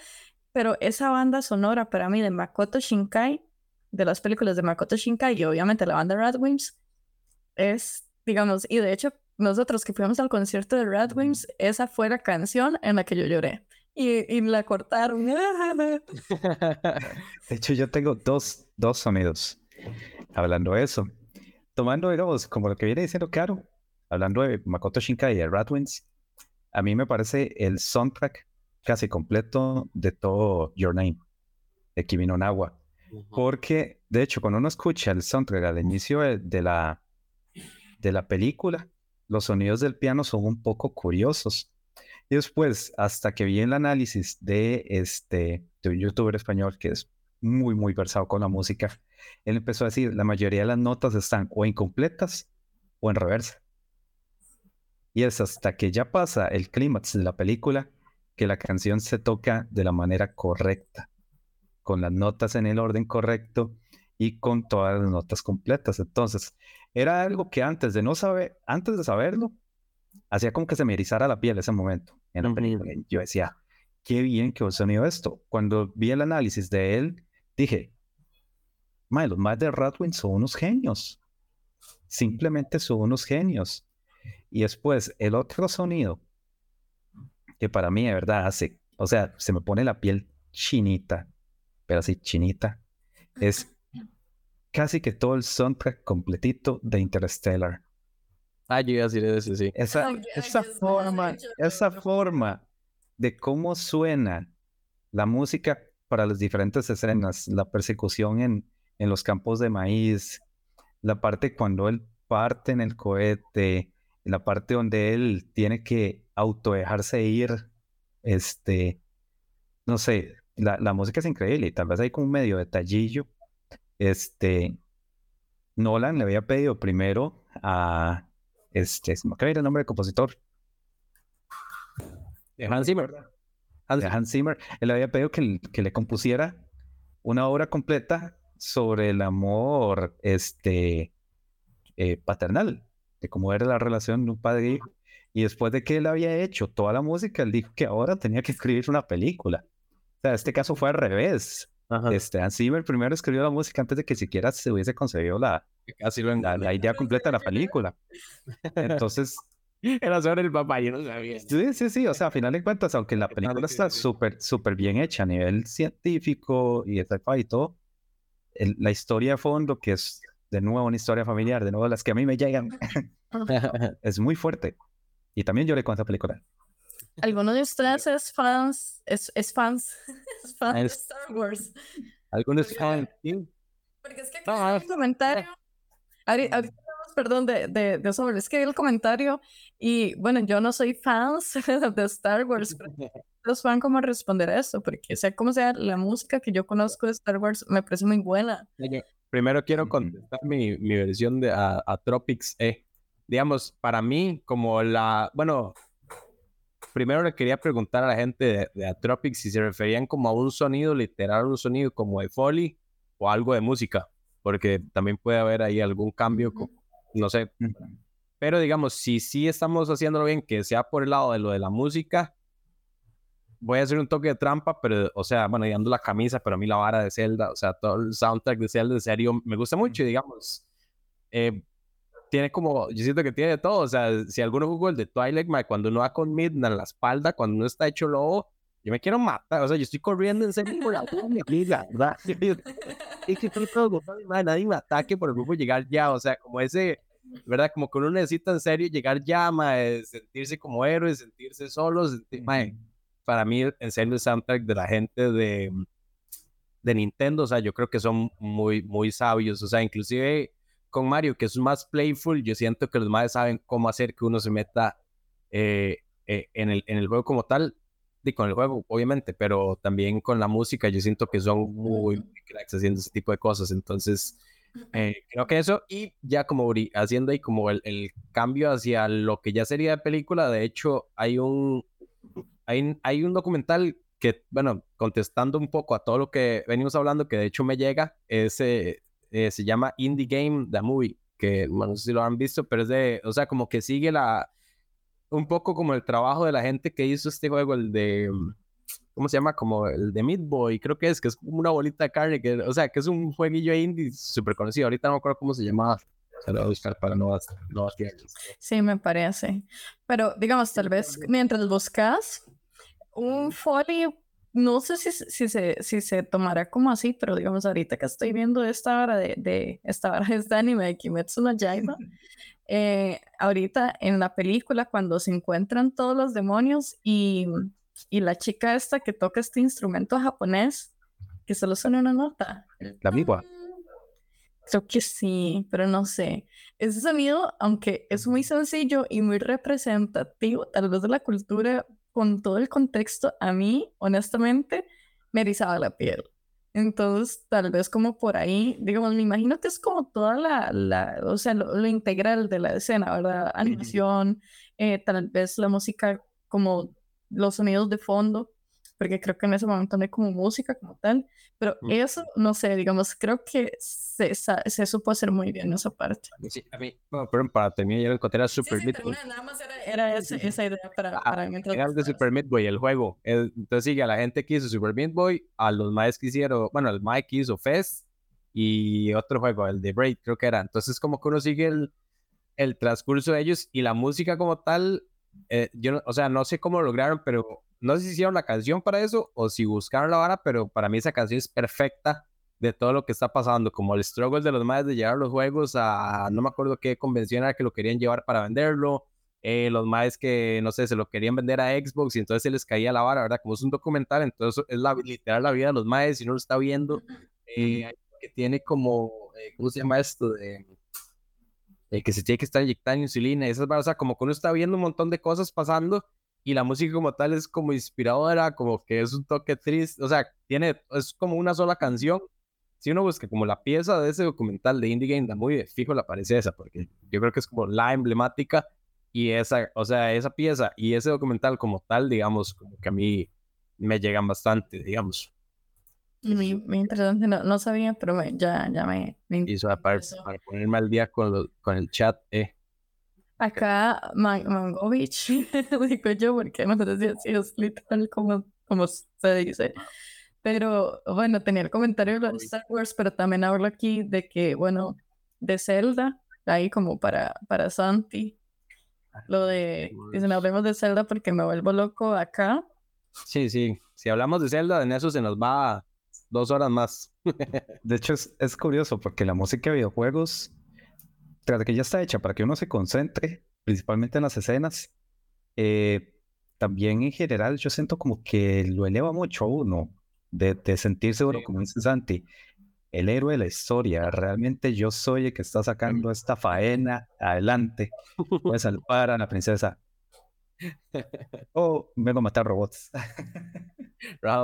pero esa banda sonora para mí de Makoto Shinkai, de las películas de Makoto Shinkai y obviamente la banda Radwimps, es, digamos, y de hecho, nosotros que fuimos al concierto de Radwimps, esa fue la canción en la que yo lloré. Y, y la cortaron. de hecho, yo tengo dos, dos sonidos hablando de eso, tomando, digamos, como lo que viene diciendo Caro, hablando de Makoto Shinkai y de Radwins, a mí me parece el soundtrack casi completo de todo Your Name, de Kimi no Nawa. Porque, de hecho, cuando uno escucha el soundtrack al inicio de, la, de la película, los sonidos del piano son un poco curiosos. Y después, hasta que vi el análisis de, este, de un youtuber español que es muy, muy versado con la música, él empezó a decir, la mayoría de las notas están o incompletas o en reversa. Y es hasta que ya pasa el clímax de la película que la canción se toca de la manera correcta, con las notas en el orden correcto y con todas las notas completas. Entonces, era algo que antes de no saber, antes de saberlo, hacía como que se me erizara la piel ese momento en la película. Yo decía, qué bien que sonido esto. Cuando vi el análisis de él, dije, los más de Radwin son unos genios. Simplemente son unos genios. Y después, el otro sonido que para mí de verdad hace, o sea, se me pone la piel chinita, pero así chinita, es casi que todo el soundtrack completito de Interstellar. Ah, yo iba a decir eso, sí. Esa, esa forma, esa forma de cómo suena la música para las diferentes escenas, la persecución en, en los campos de maíz, la parte cuando él parte en el cohete, la parte donde él tiene que auto dejarse ir, este, no sé, la, la música es increíble y tal vez hay como un medio detallillo. Este, Nolan le había pedido primero a, este, se me acaba el nombre del compositor. De Hans Zimmer. Hans, Hans Zimmer. Él había pedido que, que le compusiera una obra completa sobre el amor, este, eh, paternal, de cómo era la relación de un padre y hijo. Y después de que él había hecho toda la música, él dijo que ahora tenía que escribir una película. O sea, este caso fue al revés. Este, Hans Zimmer primero escribió la música antes de que siquiera se hubiese concebido la, la, idea completa de la película. Entonces... Era sobre el papá, yo no sabía. Sí, sí, sí. O sea, a final de cuentas, aunque la película está súper, súper bien hecha a nivel científico y y todo, la historia de fondo, que es de nuevo una historia familiar, de nuevo las que a mí me llegan, es muy fuerte. Y también lloré con esa película. ¿Alguno de ustedes es fans, es, es fans, es fan de Star Wars? ¿Algunos fans? Porque es que no, el comentario, ahorita, perdón de, de, de eso, es que el comentario y bueno, yo no soy fans de Star Wars, pero los fan cómo responder a eso, porque sea como sea, la música que yo conozco de Star Wars me parece muy buena. Primero quiero contestar mi, mi versión de a, a, Tropics E. Digamos, para mí, como la, bueno, primero le quería preguntar a la gente de, de Atropics si se referían como a un sonido literal, un sonido como de Foley o algo de música, porque también puede haber ahí algún cambio, no sé. Pero digamos, si sí estamos haciéndolo bien, que sea por el lado de lo de la música, voy a hacer un toque de trampa, pero, o sea, bueno, y la camisa, pero a mí la vara de Zelda, o sea, todo el soundtrack de Zelda, en serio, me gusta mucho, digamos. Eh, tiene como, yo siento que tiene de todo, o sea, si alguno jugó el de Twilight, cuando uno va con Midna en la espalda, cuando uno está hecho lobo, yo me quiero matar, o sea, yo estoy corriendo en serio por la liga, ¿verdad? Y que todo, nadie me ataque por el grupo llegar ya, o sea, como ese, ¿verdad? Como que uno necesita en serio llegar ya, sentirse como héroe, sentirse solo, sentir, para mí, en serio, el soundtrack de la gente de, de Nintendo, o sea, yo creo que son muy, muy sabios, o sea, inclusive con Mario, que es más playful, yo siento que los más saben cómo hacer que uno se meta eh, eh, en, el, en el juego como tal, y con el juego, obviamente, pero también con la música, yo siento que son muy, muy cracks haciendo ese tipo de cosas, entonces... Eh, creo que eso, y ya como haciendo ahí como el, el, cambio hacia lo que ya sería de película, de hecho hay un, hay, un documental que, bueno, contestando un poco a todo lo que venimos hablando, que de hecho me llega, ese eh, se llama Indie Game The Movie, que no sé si lo han visto, pero es de, o sea, como que sigue la, un poco como el trabajo de la gente que hizo este juego, el de, ¿cómo se llama? Como el de Meat Boy, creo que es, que es como una bolita de carne, que, o sea, que es un jueguillo indie súper conocido, ahorita no me acuerdo cómo se llamaba. Se lo voy a buscar para no no Sí, me parece. Pero digamos, tal vez mientras buscas, un foley, no sé si, si, se, si se tomará como así, pero digamos ahorita que estoy viendo esta hora de, de esta hora es de anime de Kimetsu no Yaiba, eh, ahorita en la película cuando se encuentran todos los demonios y, y la chica esta que toca este instrumento japonés, que solo suena una nota. La amiga. Creo que sí, pero no sé. Ese sonido, aunque es muy sencillo y muy representativo, tal vez de la cultura con todo el contexto, a mí, honestamente, me erizaba la piel. Entonces, tal vez como por ahí, digamos, me imagino que es como toda la, la o sea, lo, integral de la escena, ¿verdad? Animación, eh, tal vez la música, como los sonidos de fondo, porque creo que en ese momento no hay como música como tal, pero eso, no sé, digamos, creo que se, se, supo hacer muy bien esa parte. Sí, a mí, bueno, pero para terminar, ya el conté era Super sí, sí, Meat Nada más era, era esa, esa idea para, ah, para Era de Super Meat Boy, el juego. entonces sigue a la gente que hizo Super Meat Boy, a los maes que hicieron, bueno, el que hizo Fest y otro juego, el de Braid, creo que era. Entonces, como que uno sigue el, el transcurso de ellos y la música como tal, eh, yo, o sea, no sé cómo lo lograron, pero no sé si hicieron la canción para eso o si buscaron la vara, pero para mí esa canción es perfecta de todo lo que está pasando, como el struggle de los más de llevar los juegos a no me acuerdo qué convención era que lo querían llevar para venderlo, eh, los más que no sé, se lo querían vender a Xbox y entonces se les caía la vara, ¿verdad? Como es un documental, entonces es la, literal la vida de los maes, si no lo está viendo, eh, que tiene como, eh, ¿cómo se llama esto? De, que se tiene que estar inyectando insulina, esas o sea, como que uno está viendo un montón de cosas pasando y la música como tal es como inspiradora, como que es un toque triste, o sea, tiene, es como una sola canción. Si uno busca como la pieza de ese documental de Indie Game da muy fijo la aparece esa, porque yo creo que es como la emblemática y esa, o sea, esa pieza y ese documental como tal, digamos, como que a mí me llegan bastante, digamos. Muy, muy interesante, no, no sabía, pero ya, ya me, me para, para, ponerme al día con, con el chat, eh. Acá Mangovich, digo yo, porque no sé si es literal como, como se dice. Pero bueno, tenía el comentario de Star Wars, pero también hablo aquí de que, bueno, de Zelda, ahí como para, para Santi. Lo de, dicen, hablemos de Zelda porque me vuelvo loco acá. Sí, sí. Si hablamos de Zelda, en eso se nos va dos horas más. de hecho, es, es curioso porque la música de videojuegos tras de que ya está hecha para que uno se concentre, principalmente en las escenas, eh, también en general yo siento como que lo eleva mucho a uno, de, sentirse uno, como dice Santi, el héroe de la historia. Realmente yo soy el que está sacando esta faena adelante. Voy a salvar a la princesa. O vengo a matar robots.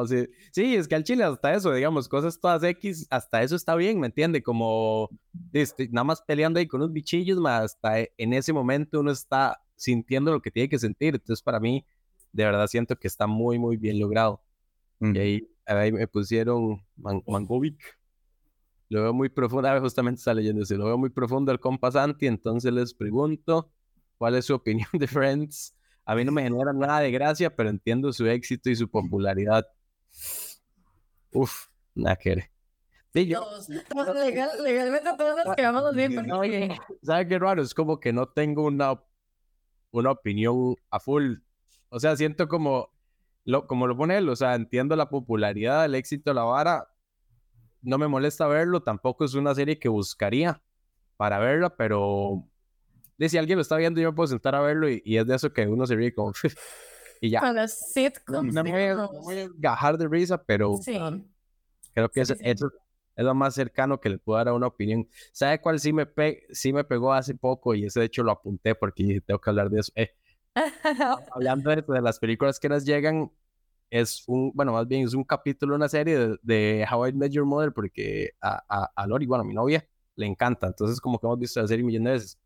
Sí. sí, es que al chile hasta eso, digamos, cosas todas X, hasta eso está bien, ¿me entiende? Como este, nada más peleando ahí con unos bichillos, más hasta en ese momento uno está sintiendo lo que tiene que sentir. Entonces, para mí, de verdad siento que está muy, muy bien logrado. Y ahí, me pusieron Mangovic. Lo veo muy profundo, ver, justamente está leyendo lo veo muy profundo el compa Santi, entonces les pregunto, ¿cuál es su opinión de Friends? A mí no me genera nada de gracia, pero entiendo su éxito y su popularidad. Uf, nada que. Sí, yo. legalmente todos nos quedamos bien. Porque... ¿Sabe qué raro? Es como que no tengo una, una opinión a full. O sea, siento como lo, como lo pone él, o sea, entiendo la popularidad, el éxito de la vara. No me molesta verlo, tampoco es una serie que buscaría para verla, pero de si alguien lo está viendo, yo me puedo sentar a verlo y, es de eso que uno se ríe como. y ya. Para sitcoms. No me voy a gajar de risa, pero sí. creo que eso, es lo más cercano que le puedo dar a una opinión. ¿Sabe cuál sí me, pe sí me pegó hace poco? Y ese de hecho lo apunté porque tengo que hablar de eso. Eh, hablando de, de, las películas que nos llegan, es un, bueno, más bien es un capítulo, una serie de, de How I Met Your Mother, porque a, a, a Lori, bueno, a mi novia, le encanta. Entonces, como que hemos visto la serie millones de veces.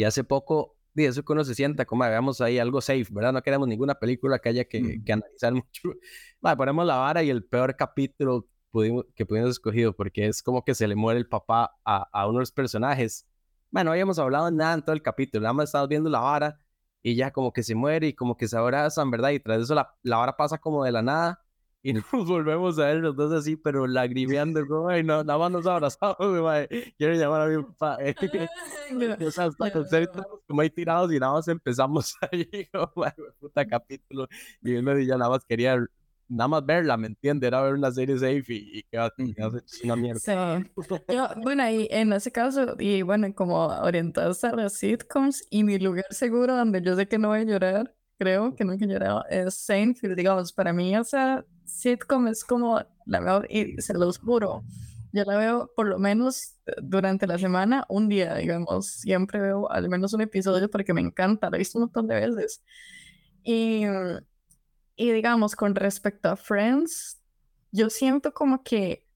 Y hace poco, de eso que uno se sienta, como hagamos ahí algo safe, ¿verdad? No queremos ninguna película que haya que, que analizar mucho. Bueno, ponemos la vara y el peor capítulo pudimos, que pudimos escogido, porque es como que se le muere el papá a, a uno de los personajes. Bueno, no habíamos hablado nada en todo el capítulo, nada más estamos viendo la vara y ya como que se muere y como que se abrazan, ¿verdad? Y tras eso la, la vara pasa como de la nada y nos volvemos a ver los dos así, pero lagrimeando, como, ay, no, nada más nos abrazamos, güey, quiero llamar a mi papá. o sea, hasta como ahí tirados y nada más empezamos ahí, como, puta capítulo, y uno ya nada más quería nada más verla, ¿me entiendes? Era ver una serie safe y, y que una mierda. Sí. Yo, bueno, y en ese caso, y bueno, como orientados a las sitcoms, y mi lugar seguro donde yo sé que no voy a llorar, creo que nunca he llorado, es Seinfeld, digamos, para mí esa sitcom es como la veo y se los juro. Yo la veo por lo menos durante la semana, un día, digamos. Siempre veo al menos un episodio porque me encanta, lo he visto un montón de veces. Y, y digamos, con respecto a Friends, yo siento como que,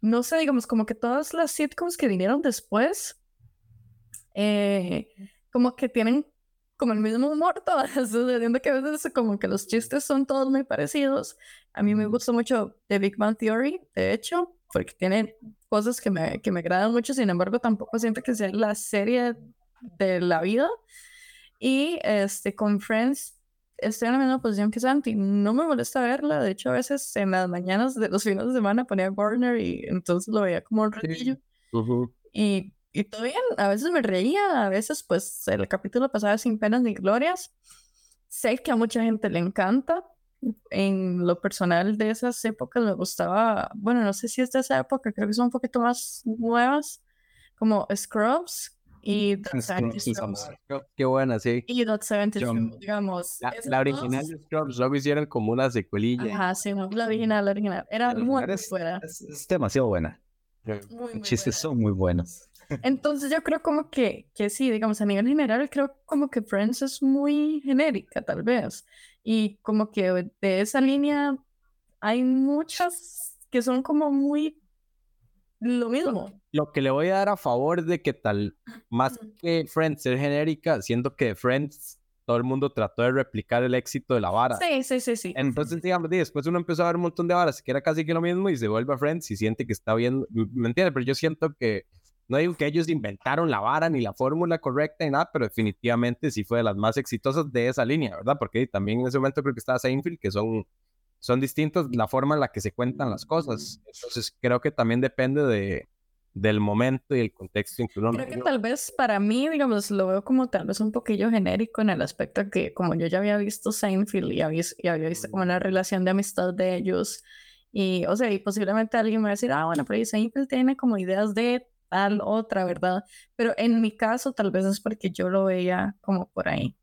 no sé, digamos, como que todas las sitcoms que vinieron después, eh, como que tienen como el mismo humor todas, sucediendo que a veces como que los chistes son todos muy parecidos. A mí me gusta mucho The Big Bang Theory, de hecho, porque tiene cosas que me, que me agradan mucho, sin embargo tampoco siento que sea la serie de la vida. Y este, con Friends estoy en la misma posición que Santi, no me molesta verla, de hecho a veces en las mañanas de los fines de semana ponía Warner y entonces lo veía como un ratillo. Y y todo bien, a veces me reía, a veces pues el capítulo pasaba sin penas ni glorias. Sé que a mucha gente le encanta, en lo personal de esas épocas me gustaba, bueno, no sé si es de esa época, creo que son un poquito más nuevas, como Scrubs y That Scrubs, Qué buena, sí. Y That 70 Yo- Show, digamos. La, la original de Scrubs luego hicieron como una secuelilla. Ajá, sí, la original, la original. Era La muy original es- buena. Es, es demasiado buena. Muy, Los muy chistes buena. son muy buenos. Entonces yo creo como que, que sí, digamos, a nivel general, creo como que Friends es muy genérica, tal vez. Y como que de esa línea hay muchas que son como muy lo mismo. Lo que le voy a dar a favor de que tal, más que Friends ser genérica, siendo que Friends todo el mundo trató de replicar el éxito de la vara. Sí, sí, sí, sí. Entonces, digamos, después uno empezó a ver un montón de varas que era casi que lo mismo y se vuelve a Friends y siente que está bien, ¿me entiendes? Pero yo siento que, no digo que ellos inventaron la vara ni la fórmula correcta ni nada, pero definitivamente sí fue de las más exitosas de esa línea, ¿verdad? Porque también en ese momento creo que estaba Seinfeld, que son, son distintos la forma en la que se cuentan las cosas. Entonces, creo que también depende de, del momento y el contexto en que uno... Creo que tal vez para mí, digamos, lo veo como tal vez un poquillo genérico en el aspecto que como yo ya había visto Seinfeld y había, y había visto como la relación de amistad de ellos y, o sea, y posiblemente alguien me va a decir, ah, bueno, pero Seinfeld tiene como ideas de tal otra, ¿verdad? Pero en mi caso tal vez es porque yo lo veía como por ahí.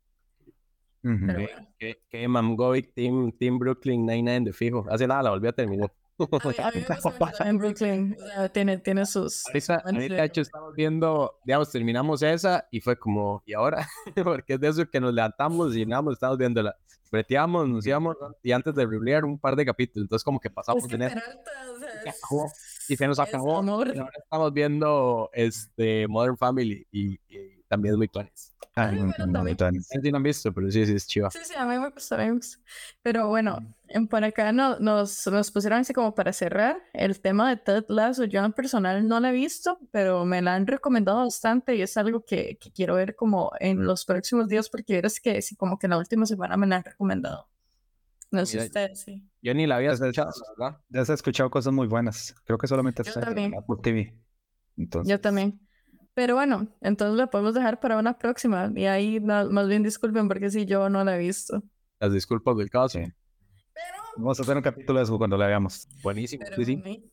Pero Que, bueno. que, que Mamgoy, Team, Team Brooklyn Nine-Nine de fijo. Hace nada, la volví a terminar. A mí, a mí me gusta mucho también Brooklyn, o sea, tiene, tiene sus... Ahorita, de- hecho, estamos viendo, digamos, terminamos esa y fue como, ¿y ahora? Porque es de eso que nos levantamos y nada, más estamos viéndola. Breteamos, nos íbamos y antes de relear un par de capítulos. Entonces, como que pasamos Es que en eso Peralta, o sea, se es- acabó, y se nos es acabó. amor. Y ahora estamos viendo este, Modern Family y, y también es muy tuanis. Ah, Ay, no, no, no, han visto, pero sí, sí, es chiva. Sí, sí, a mí me gusta, a mí me gusta. Pero bueno, en- por acá no, nos, nos pusieron así como para cerrar el tema de Ted Lasso. Yo en personal no la he visto, pero me la han recomendado bastante y es algo que, que quiero ver como en los próximos días porque eres que sí, como que la última semana me la han recomendado. No sé ustedes, sí. Yo ni la había es- escuchado, ¿verdad? Ya se ha escuchado cosas muy buenas. Creo que solamente Yo está en. Apple TV. Entonces, Yo también. Pero bueno, entonces la podemos dejar para una próxima. Y ahí más bien disculpen porque si yo no la he visto. Las disculpas del caso. Sí. Vamos a hacer un capítulo de eso cuando la veamos. Buenísimo. Pero sí, sí.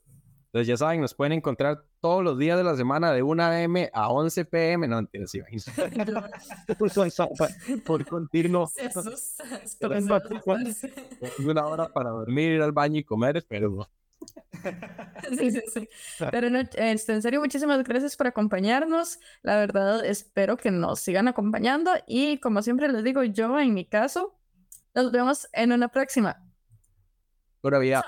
Entonces ya saben, nos pueden encontrar todos los días de la semana de 1 a.m. a 11 p.m. No, mentira, sí, por continuo. Una hora para dormir, ir al baño y comer, pero Sí, sí, sí. Pero no, este, en serio, muchísimas gracias por acompañarnos. La verdad, espero que nos sigan acompañando. Y como siempre les digo, yo en mi caso, nos vemos en una próxima. pura vida.